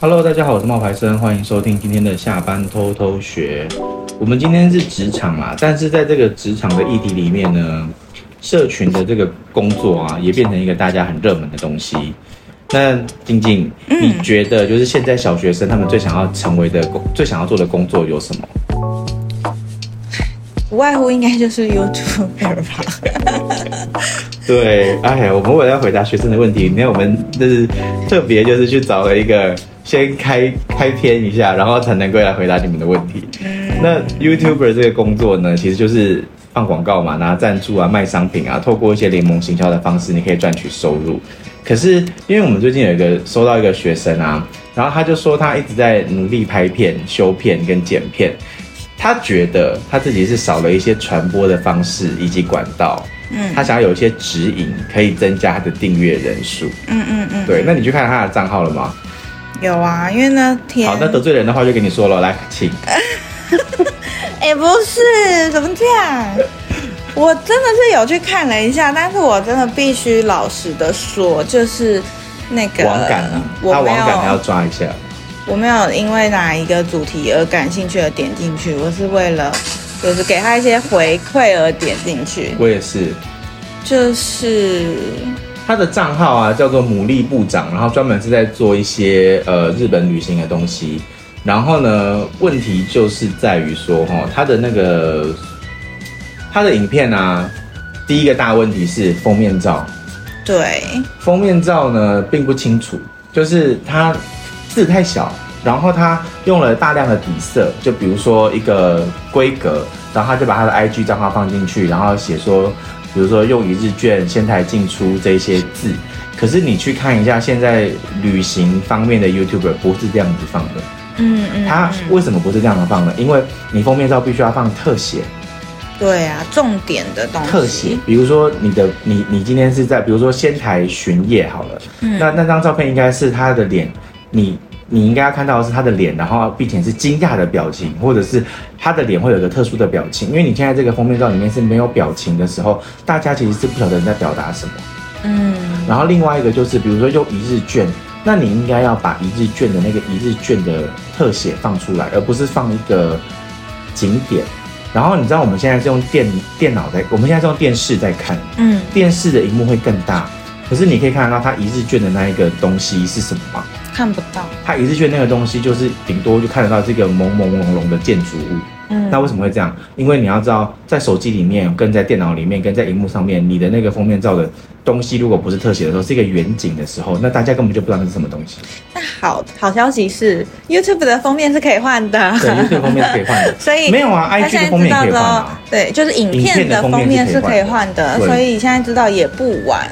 Hello，大家好，我是冒牌生，欢迎收听今天的下班偷偷学。我们今天是职场啦，但是在这个职场的议题里面呢，社群的这个工作啊，也变成一个大家很热门的东西。那静静，你觉得就是现在小学生他们最想要成为的工，最想要做的工作有什么？无外乎应该就是 YouTuber 吧。对，哎，我们为了要回答学生的问题，那我们就是特别就是去找了一个。先开开篇一下，然后才能够来回答你们的问题。那 YouTuber 这个工作呢，其实就是放广告嘛，拿赞助啊，卖商品啊，透过一些联盟行销的方式，你可以赚取收入。可是，因为我们最近有一个收到一个学生啊，然后他就说他一直在努力拍片、修片跟剪片，他觉得他自己是少了一些传播的方式以及管道，嗯，他想要有一些指引，可以增加他的订阅人数。嗯嗯嗯，对，那你去看他的账号了吗？有啊，因为那天好，那得罪人的话就跟你说了，来，请。哎、欸，不是，怎么这样？我真的是有去看了一下，但是我真的必须老实的说，就是那个网感啊，他网感还要抓一下。我没有因为哪一个主题而感兴趣而点进去，我是为了就是给他一些回馈而点进去。我也是，就是。他的账号啊叫做牡蛎部长，然后专门是在做一些呃日本旅行的东西。然后呢，问题就是在于说哈，他的那个他的影片啊，第一个大问题是封面照。对，封面照呢并不清楚，就是他字太小，然后他用了大量的底色，就比如说一个规格，然后他就把他的 IG 账号放进去，然后写说。比如说用一日券、仙台进出这些字，可是你去看一下现在旅行方面的 YouTuber 不是这样子放的，嗯嗯，他为什么不是这样子放的？因为你封面照必须要放特写，对啊，重点的东西。特写，比如说你的你你今天是在比如说仙台巡夜好了，嗯，那那张照片应该是他的脸，你。你应该要看到的是他的脸，然后并且是惊讶的表情，或者是他的脸会有一个特殊的表情。因为你现在这个封面照里面是没有表情的时候，大家其实是不晓得你在表达什么。嗯。然后另外一个就是，比如说用一日券，那你应该要把一日券的那个一日券的特写放出来，而不是放一个景点。然后你知道我们现在是用电电脑在，我们现在是用电视在看，嗯，电视的荧幕会更大，可是你可以看得到它一日券的那一个东西是什么吗？看不到，他一日券那个东西就是顶多就看得到这个朦朦胧胧的建筑物。嗯，那为什么会这样？因为你要知道，在手机里面、跟在电脑里面、跟在荧幕上面，你的那个封面照的东西，如果不是特写的时候，是一个远景的时候，那大家根本就不知道那是什么东西。那好好消息是，YouTube 的封面是可以换的。对，YouTube 封面是可以换的。所以没有啊，IG 的封面可以换啊。对，就是影片的封面是可以换的，所以现在知道也不晚。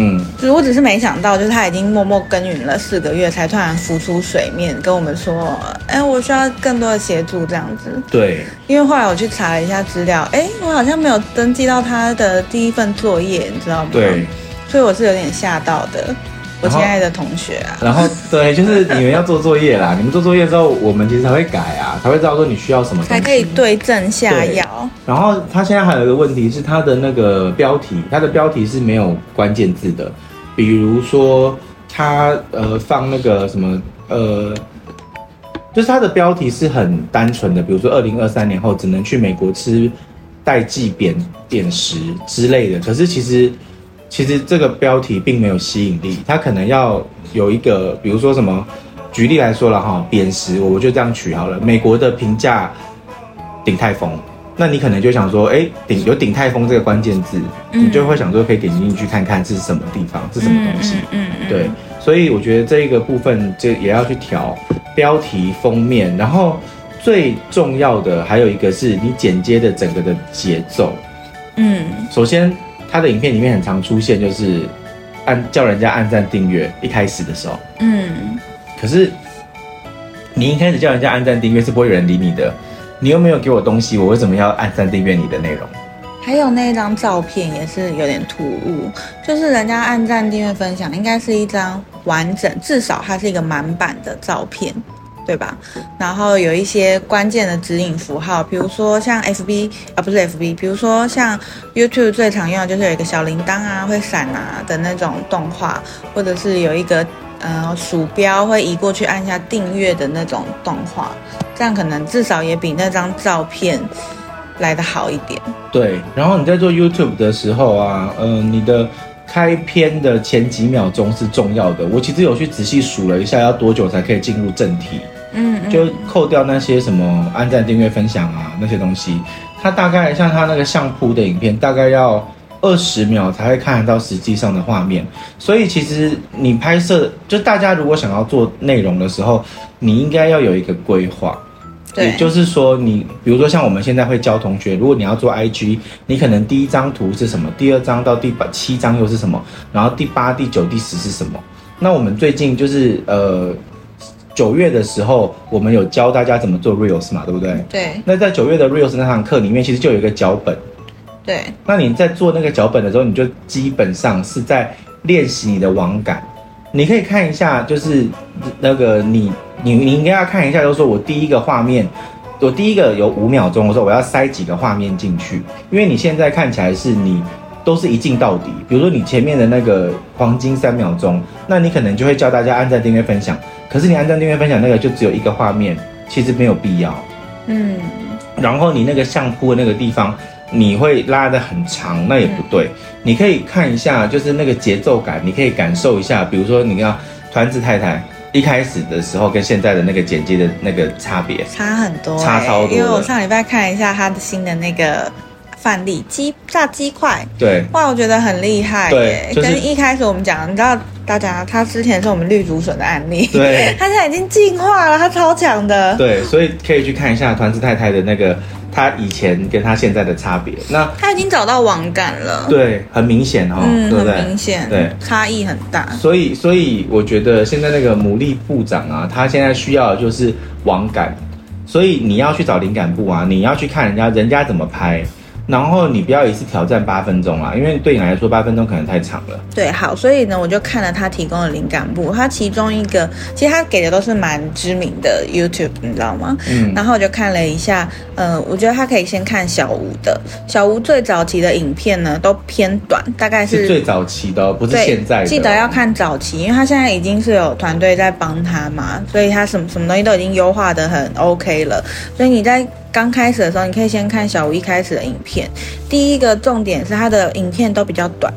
嗯，就是我只是没想到，就是他已经默默耕耘了四个月，才突然浮出水面，跟我们说，哎，我需要更多的协助这样子。对，因为后来我去查了一下资料，哎，我好像没有登记到他的第一份作业，你知道吗？对，所以我是有点吓到的。我亲爱的同学啊，然后对，就是你们要做作业啦。你们做作业之后，我们其实才会改啊，才会知道说你需要什么东西，才可以对症下药。然后他现在还有一个问题是，他的那个标题，他的标题是没有关键字的。比如说他呃放那个什么呃，就是他的标题是很单纯的，比如说二零二三年后只能去美国吃代记扁扁食之类的。可是其实。其实这个标题并没有吸引力，它可能要有一个，比如说什么，举例来说了哈，扁食，我就这样取好了。美国的评价，鼎泰丰，那你可能就想说，哎，鼎有鼎泰丰这个关键字，你就会想说可以点进去看看是什么地方，是什么东西，嗯嗯，对，所以我觉得这一个部分就也要去调标题封面，然后最重要的还有一个是你剪接的整个的节奏，嗯，首先。他的影片里面很常出现，就是按叫人家按赞订阅。一开始的时候，嗯，可是你一开始叫人家按赞订阅是不会有人理你的，你又没有给我东西，我为什么要按赞订阅你的内容？还有那张照片也是有点突兀，就是人家按赞订阅分享，应该是一张完整，至少它是一个满版的照片。对吧？然后有一些关键的指引符号，比如说像 FB 啊，不是 FB，比如说像 YouTube 最常用的就是有一个小铃铛啊，会闪啊的那种动画，或者是有一个呃鼠标会移过去按下订阅的那种动画，这样可能至少也比那张照片来的好一点。对，然后你在做 YouTube 的时候啊，嗯、呃，你的开篇的前几秒钟是重要的。我其实有去仔细数了一下，要多久才可以进入正题？嗯，嗯，就扣掉那些什么按赞、订阅、分享啊那些东西，它大概像它那个相扑的影片，大概要。二十秒才会看得到实际上的画面，所以其实你拍摄，就大家如果想要做内容的时候，你应该要有一个规划。对，也就是说，你比如说像我们现在会教同学，如果你要做 IG，你可能第一张图是什么，第二张到第八七张又是什么，然后第八、第九、第十是什么？那我们最近就是呃九月的时候，我们有教大家怎么做 Reels 嘛，对不对？对。那在九月的 Reels 那堂课里面，其实就有一个脚本。对，那你在做那个脚本的时候，你就基本上是在练习你的网感。你可以看一下，就是那个你你你应该要看一下，就是说我第一个画面，我第一个有五秒钟，我说我要塞几个画面进去，因为你现在看起来是你都是一镜到底。比如说你前面的那个黄金三秒钟，那你可能就会教大家按赞、订阅、分享。可是你按照、订阅、分享那个就只有一个画面，其实没有必要。嗯，然后你那个相扑的那个地方。你会拉的很长，那也不对。嗯、你可以看一下，就是那个节奏感，你可以感受一下。比如说，你要团子太太一开始的时候跟现在的那个剪辑的那个差别，差很多、欸，差超多。因为我上礼拜看一下他的新的那个范例，鸡炸鸡块，对，哇，我觉得很厉害、耶，对，就是、跟一开始我们讲，你知道大家他之前是我们绿竹笋的案例，对，他现在已经进化了，他超强的，对，所以可以去看一下团子太太的那个。他以前跟他现在的差别，那他已经找到网感了，对，很明显哦，嗯、对不对？很明显，对，差异很大。所以，所以我觉得现在那个牡蛎部长啊，他现在需要的就是网感，所以你要去找灵感部啊，你要去看人家人家怎么拍。然后你不要一次挑战八分钟啊，因为对你来说八分钟可能太长了。对，好，所以呢，我就看了他提供的灵感簿，他其中一个，其实他给的都是蛮知名的 YouTube，你知道吗？嗯。然后我就看了一下，呃，我觉得他可以先看小吴的，小吴最早期的影片呢都偏短，大概是，是最早期的，不是现在的。记得要看早期，因为他现在已经是有团队在帮他嘛，所以他什么什么东西都已经优化的很 OK 了，所以你在。刚开始的时候，你可以先看小吴一开始的影片。第一个重点是他的影片都比较短，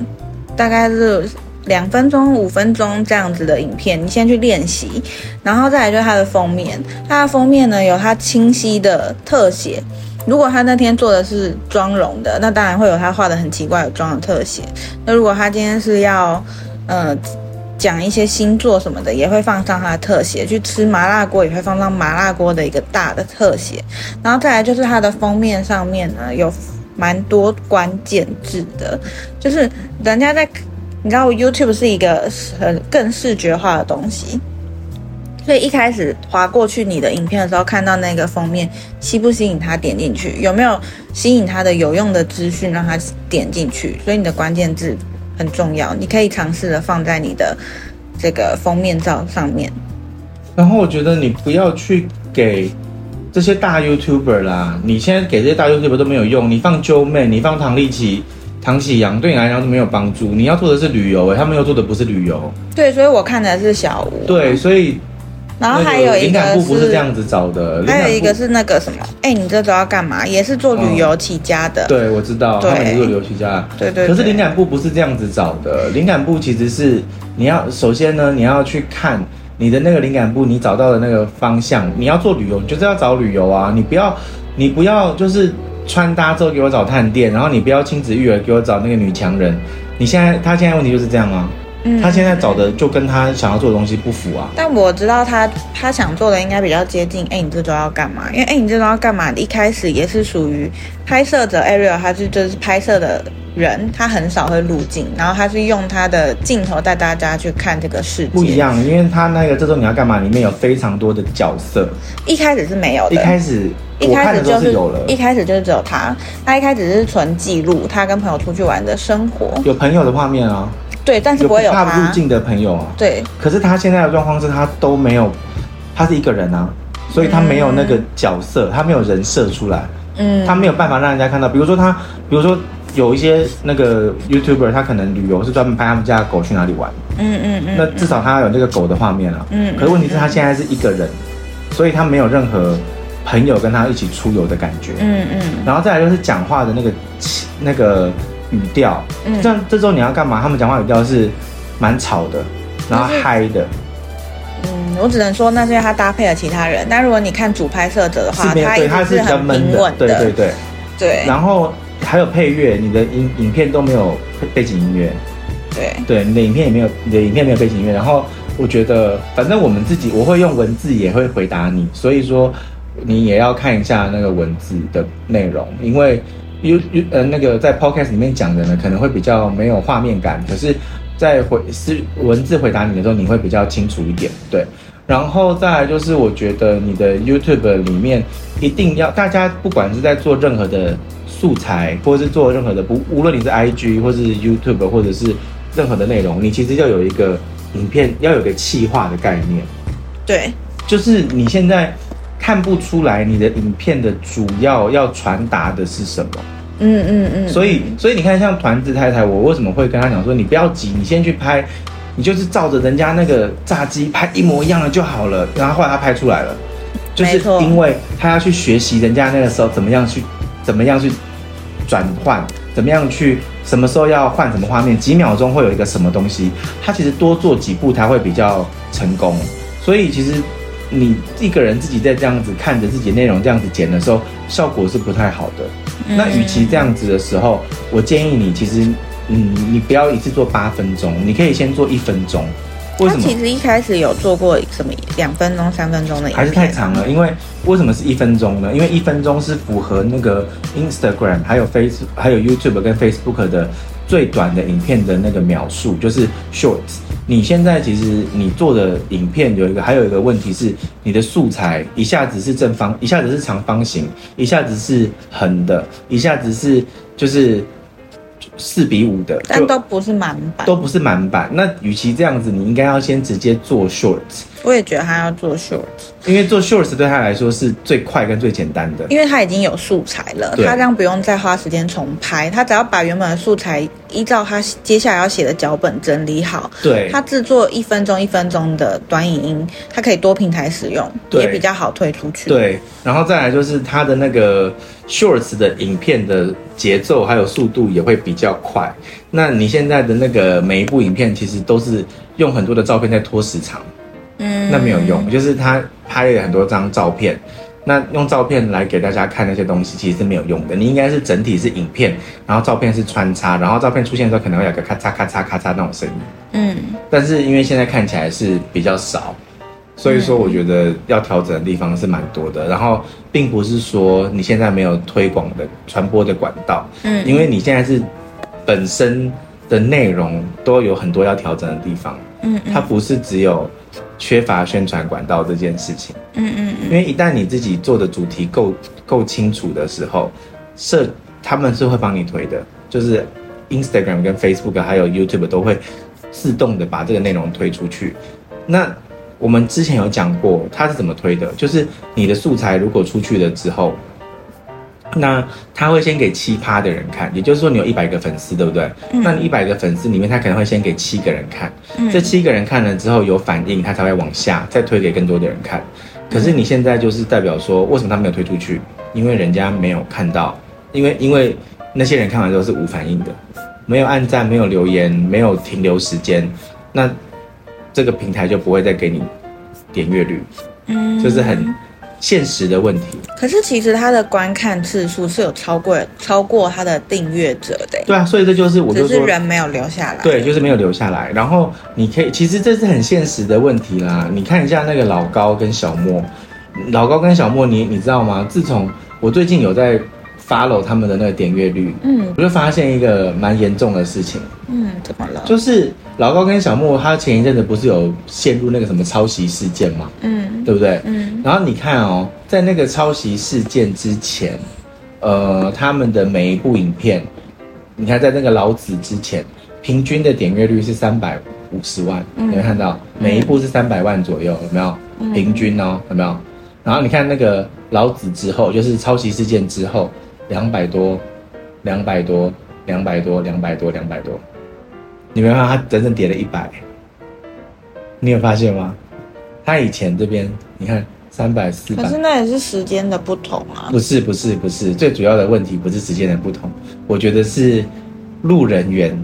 大概是两分钟、五分钟这样子的影片，你先去练习。然后再来就是他的封面，他的封面呢有他清晰的特写。如果他那天做的是妆容的，那当然会有他画的很奇怪的妆的特写。那如果他今天是要，呃。讲一些星座什么的，也会放上它的特写；去吃麻辣锅也会放上麻辣锅的一个大的特写。然后再来就是它的封面上面呢，有蛮多关键字的，就是人家在，你知道，YouTube 是一个很更视觉化的东西，所以一开始划过去你的影片的时候，看到那个封面吸不吸引他点进去，有没有吸引他的有用的资讯让他点进去？所以你的关键字。很重要，你可以尝试的放在你的这个封面照上面。然后我觉得你不要去给这些大 YouTuber 啦，你现在给这些大 YouTuber 都没有用。你放 Joeman，你放唐立奇、唐喜阳，对你来讲都没有帮助。你要做的是旅游，哎，他们又做的不是旅游。对，所以我看的是小吴。对，所以。然后还有一个是，灵感部不是这样子找的，还有一个是那个什么，哎，你这周要干嘛？也是做旅游起家的。哦、对，我知道，他们是做旅游起家的。对对，对。可是灵感部不是这样子找的，灵感部其实是你要首先呢，你要去看你的那个灵感部，你找到的那个方向，你要做旅游，你就是要找旅游啊，你不要你不要就是穿搭之后给我找探店，然后你不要亲子育儿给我找那个女强人。你现在他现在问题就是这样啊。嗯，他现在找的就跟他想要做的东西不符啊。但我知道他他想做的应该比较接近。哎，你这周要干嘛？因为哎，你这周要干嘛？一开始也是属于拍摄者 Ariel，他是就是拍摄的人，他很少会入镜，然后他是用他的镜头带大家去看这个世界。不一样，因为他那个这周你要干嘛？里面有非常多的角色。一开始是没有的。一开始一开始就是有了。一开始就是只有他，他一开始是纯记录他跟朋友出去玩的生活，有朋友的画面啊。对，但是不会有他不怕入境的朋友啊。对，可是他现在的状况是他都没有，他是一个人啊，所以他没有那个角色，嗯、他没有人设出来，嗯，他没有办法让人家看到。比如说他，比如说有一些那个 YouTuber，他可能旅游是专门拍他们家的狗去哪里玩。嗯嗯嗯。那至少他有那个狗的画面啊。嗯。可是问题是，他现在是一个人，所以他没有任何朋友跟他一起出游的感觉。嗯嗯。然后再来就是讲话的那个那个语调。嗯。像这周你要干嘛？他们讲话语调是蛮吵的，然后嗨的。嗯，我只能说那是因为他搭配了其他人。但如果你看主拍摄者的话，他对他是很平稳的。对对对。对。然后。还有配乐，你的影影片都没有背景音乐，对对，你的影片也没有，你的影片没有背景音乐。然后我觉得，反正我们自己我会用文字也会回答你，所以说你也要看一下那个文字的内容，因为 you you 呃那个在 podcast 里面讲的呢，可能会比较没有画面感，可是，在回是文字回答你的时候，你会比较清楚一点，对。然后再来就是，我觉得你的 YouTube 里面一定要大家不管是在做任何的。素材，或者是做任何的不，无论你是 IG 或是 YouTube 或者是任何的内容，你其实要有一个影片，要有个气化的概念。对，就是你现在看不出来你的影片的主要要传达的是什么。嗯嗯嗯。所以，所以你看，像团子太太，我为什么会跟他讲说，你不要急，你先去拍，你就是照着人家那个炸鸡拍一模一样的就好了。然后后来他拍出来了，就是因为他要去学习人家那个时候怎么样去，怎么样去。转换怎么样去？什么时候要换什么画面？几秒钟会有一个什么东西？他其实多做几步，他会比较成功。所以其实你一个人自己在这样子看着自己内容这样子剪的时候，效果是不太好的。那与其这样子的时候，我建议你其实，嗯，你不要一次做八分钟，你可以先做一分钟。为什么其实一开始有做过什么两分钟、三分钟的，还是太长了。因为为什么是一分钟呢？因为一分钟是符合那个 Instagram、还有 Face、还有 YouTube 跟 Facebook 的最短的影片的那个描述，就是 Shorts。你现在其实你做的影片有一个，还有一个问题是，你的素材一下子是正方，一下子是长方形，一下子是横的，一下子是就是。四比五的，但都不是满版，都不是满版。那与其这样子，你应该要先直接做 shorts。我也觉得他要做 shorts，因为做 shorts 对他来说是最快跟最简单的，因为他已经有素材了，他这样不用再花时间重拍，他只要把原本的素材依照他接下来要写的脚本整理好，对，他制作一分钟一分钟的短影音，他可以多平台使用，也比较好推出去。对，然后再来就是他的那个 shorts 的影片的节奏还有速度也会比较快。那你现在的那个每一部影片其实都是用很多的照片在拖时长。嗯，那没有用，就是他拍了很多张照片，那用照片来给大家看那些东西，其实是没有用的。你应该是整体是影片，然后照片是穿插，然后照片出现的时候可能会有个咔嚓咔嚓咔嚓那种声音。嗯，但是因为现在看起来是比较少，所以说我觉得要调整的地方是蛮多的。然后并不是说你现在没有推广的传播的管道，嗯，因为你现在是本身的内容都有很多要调整的地方。嗯，它不是只有。缺乏宣传管道这件事情，嗯嗯嗯，因为一旦你自己做的主题够够清楚的时候，社他们是会帮你推的，就是 Instagram 跟 Facebook 还有 YouTube 都会自动的把这个内容推出去。那我们之前有讲过，它是怎么推的？就是你的素材如果出去了之后。那他会先给七趴的人看，也就是说你有一百个粉丝，对不对？嗯、那你一百个粉丝里面，他可能会先给七个人看，嗯、这七个人看了之后有反应，他才会往下再推给更多的人看。可是你现在就是代表说，为什么他没有推出去？因为人家没有看到，因为因为那些人看完之后是无反应的，没有按赞，没有留言，没有停留时间，那这个平台就不会再给你点阅率，嗯，就是很。现实的问题，可是其实他的观看次数是有超过超过他的订阅者的。对啊，所以这就是我就，只是人没有留下来。对，就是没有留下来。然后你可以，其实这是很现实的问题啦。你看一下那个老高跟小莫，老高跟小莫，你你知道吗？自从我最近有在 follow 他们的那个点阅率，嗯，我就发现一个蛮严重的事情。嗯，怎么了？就是老高跟小莫，他前一阵子不是有陷入那个什么抄袭事件吗？嗯，对不对？嗯。然后你看哦，在那个抄袭事件之前，呃，他们的每一部影片，你看在那个老子之前，平均的点阅率是三百五十万，有没有看到？每一部是三百万左右，有没有？平均哦，有没有？然后你看那个老子之后，就是抄袭事件之后，两百多，两百多，两百多，两百多，两百多。你没发现它整整跌了一百，你有发现吗？它以前这边你看三百四百，可是那也是时间的不同啊。不是不是不是，最主要的问题不是时间的不同，我觉得是路人缘，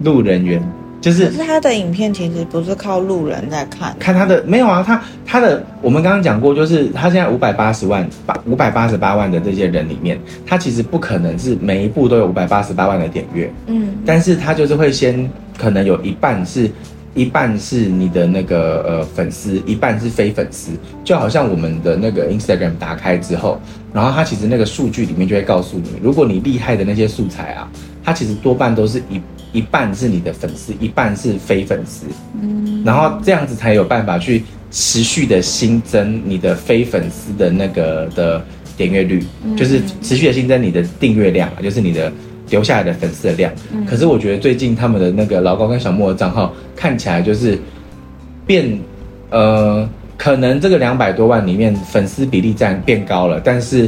路人缘。就是，可是他的影片其实不是靠路人在看，看他的没有啊，他他的我们刚刚讲过，就是他现在五百八十万八五百八十八万的这些人里面，他其实不可能是每一部都有五百八十八万的点阅，嗯，但是他就是会先可能有一半是，一半是你的那个呃粉丝，一半是非粉丝，就好像我们的那个 Instagram 打开之后，然后他其实那个数据里面就会告诉你，如果你厉害的那些素材啊，它其实多半都是一。一半是你的粉丝，一半是非粉丝，嗯，然后这样子才有办法去持续的新增你的非粉丝的那个的点阅率，嗯，就是持续的新增你的订阅量，就是你的留下来的粉丝的量。嗯，可是我觉得最近他们的那个老高跟小莫的账号看起来就是变，呃，可能这个两百多万里面粉丝比例占变高了，但是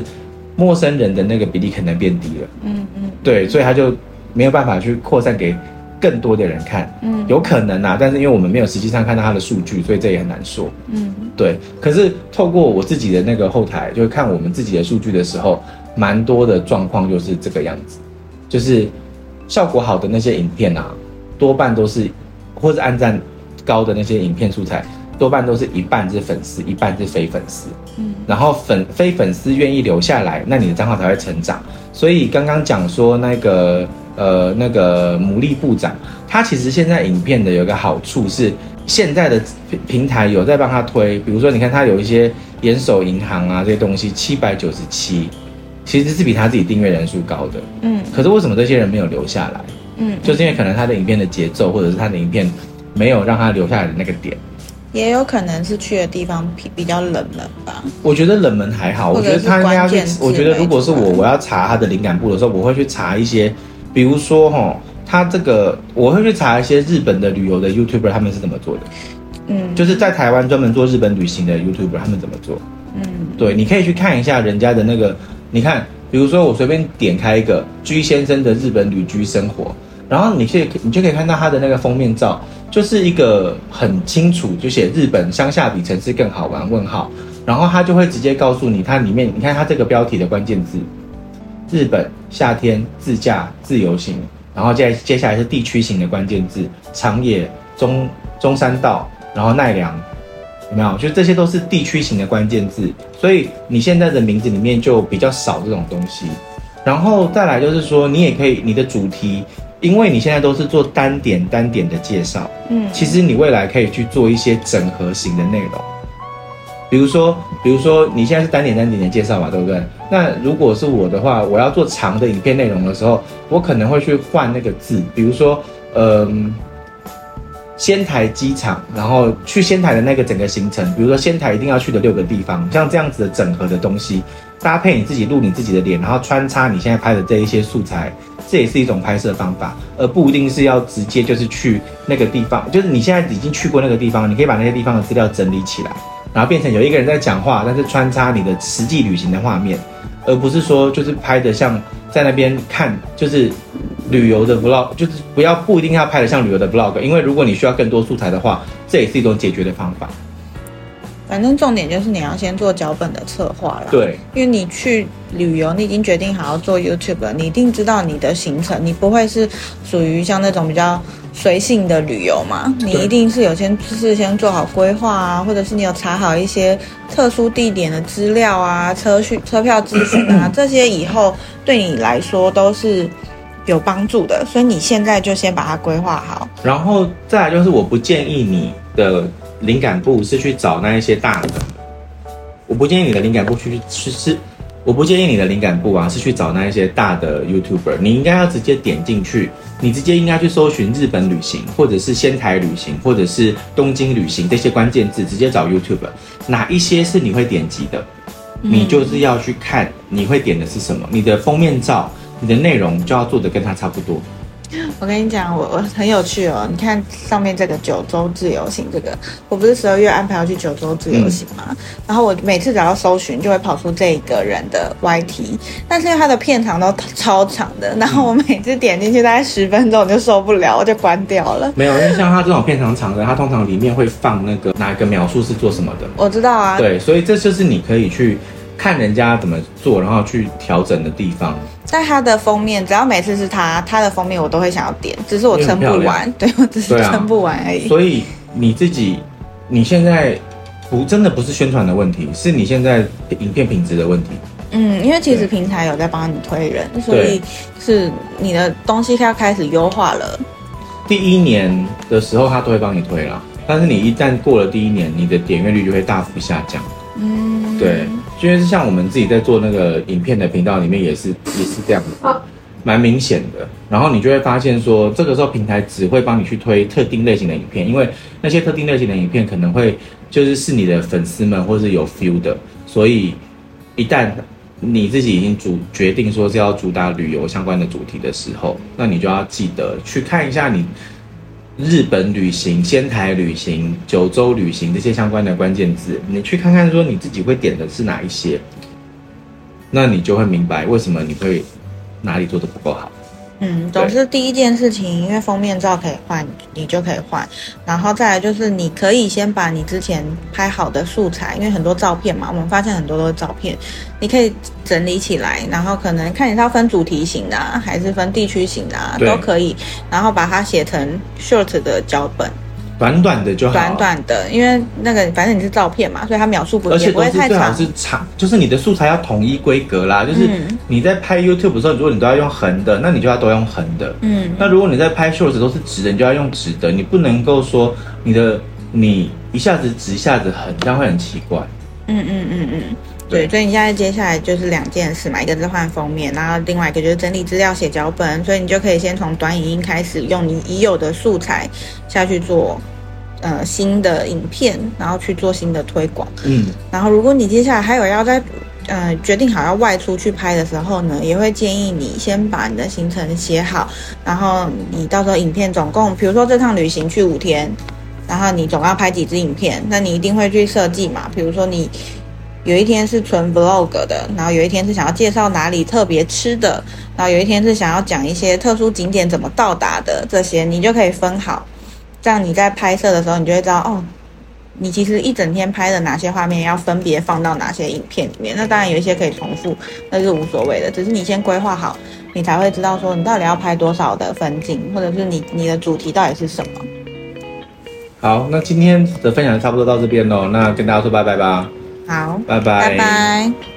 陌生人的那个比例可能变低了。嗯嗯，对，所以他就。没有办法去扩散给更多的人看，嗯，有可能啊，但是因为我们没有实际上看到他的数据，所以这也很难说，嗯，对。可是透过我自己的那个后台，就是看我们自己的数据的时候，蛮多的状况就是这个样子，就是效果好的那些影片啊，多半都是或是按赞高的那些影片素材，多半都是一半是粉丝，一半是非粉丝，嗯，然后粉非粉丝愿意留下来，那你的账号才会成长。所以刚刚讲说那个。呃，那个牡蛎部长，他其实现在影片的有一个好处是，现在的平台有在帮他推，比如说你看他有一些严守银行啊这些东西，七百九十七，其实是比他自己订阅人数高的，嗯，可是为什么这些人没有留下来？嗯，就是因为可能他的影片的节奏，或者是他的影片没有让他留下来的那个点，也有可能是去的地方比比较冷门吧。我觉得冷门还好，我觉得他应该要去，我觉得如果是我，我要查他的灵感部的时候，我会去查一些。比如说哈，他这个我会去查一些日本的旅游的 YouTuber，他们是怎么做的？嗯，就是在台湾专门做日本旅行的 YouTuber，他们怎么做？嗯，对，你可以去看一下人家的那个，你看，比如说我随便点开一个居先生的日本旅居生活，然后你可以你就可以看到他的那个封面照，就是一个很清楚就写日本乡下比城市更好玩问号，然后他就会直接告诉你，它里面你看它这个标题的关键字。日本夏天自驾自由行，然后接接下来是地区型的关键字，长野、中中山道，然后奈良，有没有？就这些都是地区型的关键字，所以你现在的名字里面就比较少这种东西。然后再来就是说，你也可以你的主题，因为你现在都是做单点单点的介绍，嗯，其实你未来可以去做一些整合型的内容。比如说，比如说你现在是单点单点的介绍嘛，对不对？那如果是我的话，我要做长的影片内容的时候，我可能会去换那个字，比如说，嗯，仙台机场，然后去仙台的那个整个行程，比如说仙台一定要去的六个地方，像这样子的整合的东西，搭配你自己录你自己的脸，然后穿插你现在拍的这一些素材，这也是一种拍摄方法，而不一定是要直接就是去那个地方，就是你现在已经去过那个地方，你可以把那些地方的资料整理起来。然后变成有一个人在讲话，但是穿插你的实际旅行的画面，而不是说就是拍的像在那边看就是旅游的 vlog，就是不要不一定要拍的像旅游的 vlog，因为如果你需要更多素材的话，这也是一种解决的方法。反正重点就是你要先做脚本的策划了，对，因为你去旅游，你已经决定好要做 YouTube 了，你一定知道你的行程，你不会是属于像那种比较。随性的旅游嘛，你一定是有先事先做好规划啊，或者是你有查好一些特殊地点的资料啊，车讯、车票资讯啊，这些以后对你来说都是有帮助的，所以你现在就先把它规划好。然后再来就是，我不建议你的灵感部是去找那一些大的，我不建议你的灵感部去去是。我不建议你的灵感部啊，是去找那一些大的 YouTuber，你应该要直接点进去，你直接应该去搜寻日本旅行，或者是仙台旅行，或者是东京旅行这些关键字，直接找 YouTuber，哪一些是你会点击的，你就是要去看你会点的是什么，你的封面照，你的内容就要做的跟他差不多，我跟你讲，我我很有趣哦。你看上面这个九州自由行，这个我不是十二月安排要去九州自由行吗？嗯、然后我每次只要搜寻，就会跑出这一个人的 YT，但是因为他的片长都超长的，然后我每次点进去大概十分钟我就受不了，我就关掉了。没有，因为像他这种片长长的，他通常里面会放那个哪一个描述是做什么的。我知道啊。对，所以这就是你可以去看人家怎么做，然后去调整的地方。在它的封面，只要每次是它，它的封面我都会想要点，只是我撑不完，对，我只是撑不完而已。啊、所以你自己，你现在不真的不是宣传的问题，是你现在影片品质的问题。嗯，因为其实平台有在帮你推人，所以是你的东西要开始优化了。第一年的时候，他都会帮你推了，但是你一旦过了第一年，你的点阅率就会大幅下降。嗯，对。因为是像我们自己在做那个影片的频道里面也是也是这样子，蛮明显的。然后你就会发现说，这个时候平台只会帮你去推特定类型的影片，因为那些特定类型的影片可能会就是是你的粉丝们或是有 feel 的。所以一旦你自己已经主决定说是要主打旅游相关的主题的时候，那你就要记得去看一下你。日本旅行、仙台旅行、九州旅行这些相关的关键字，你去看看，说你自己会点的是哪一些，那你就会明白为什么你会哪里做的不够好。嗯，总之第一件事情，因为封面照可以换，你就可以换。然后再来就是，你可以先把你之前拍好的素材，因为很多照片嘛，我们发现很多都是照片，你可以整理起来，然后可能看你是要分主题型的啊，还是分地区型的啊，都可以。然后把它写成 short 的脚本。短短的就好，短短的，因为那个反正你是照片嘛，所以它描述不而且不会太长。是长，就是你的素材要统一规格啦。就是你在拍 YouTube 的时候，如果你都要用横的，那你就要都用横的。嗯。那如果你在拍 Shorts 都是直的，你就要用直的。你不能够说你的你一下子直一下子横，这样会很奇怪。嗯嗯嗯嗯。对，所以你现在接下来就是两件事嘛，一个是换封面，然后另外一个就是整理资料、写脚本。所以你就可以先从短影音开始，用你已有的素材下去做。呃，新的影片，然后去做新的推广。嗯，然后如果你接下来还有要在，呃，决定好要外出去拍的时候呢，也会建议你先把你的行程写好，然后你到时候影片总共，比如说这趟旅行去五天，然后你总要拍几支影片，那你一定会去设计嘛，比如说你有一天是纯 vlog 的，然后有一天是想要介绍哪里特别吃的，然后有一天是想要讲一些特殊景点怎么到达的，这些你就可以分好。这样你在拍摄的时候，你就会知道哦，你其实一整天拍的哪些画面要分别放到哪些影片里面。那当然有一些可以重复，那是无所谓的。只是你先规划好，你才会知道说你到底要拍多少的分镜，或者是你你的主题到底是什么。好，那今天的分享差不多到这边喽，那跟大家说拜拜吧。好，拜拜。拜拜。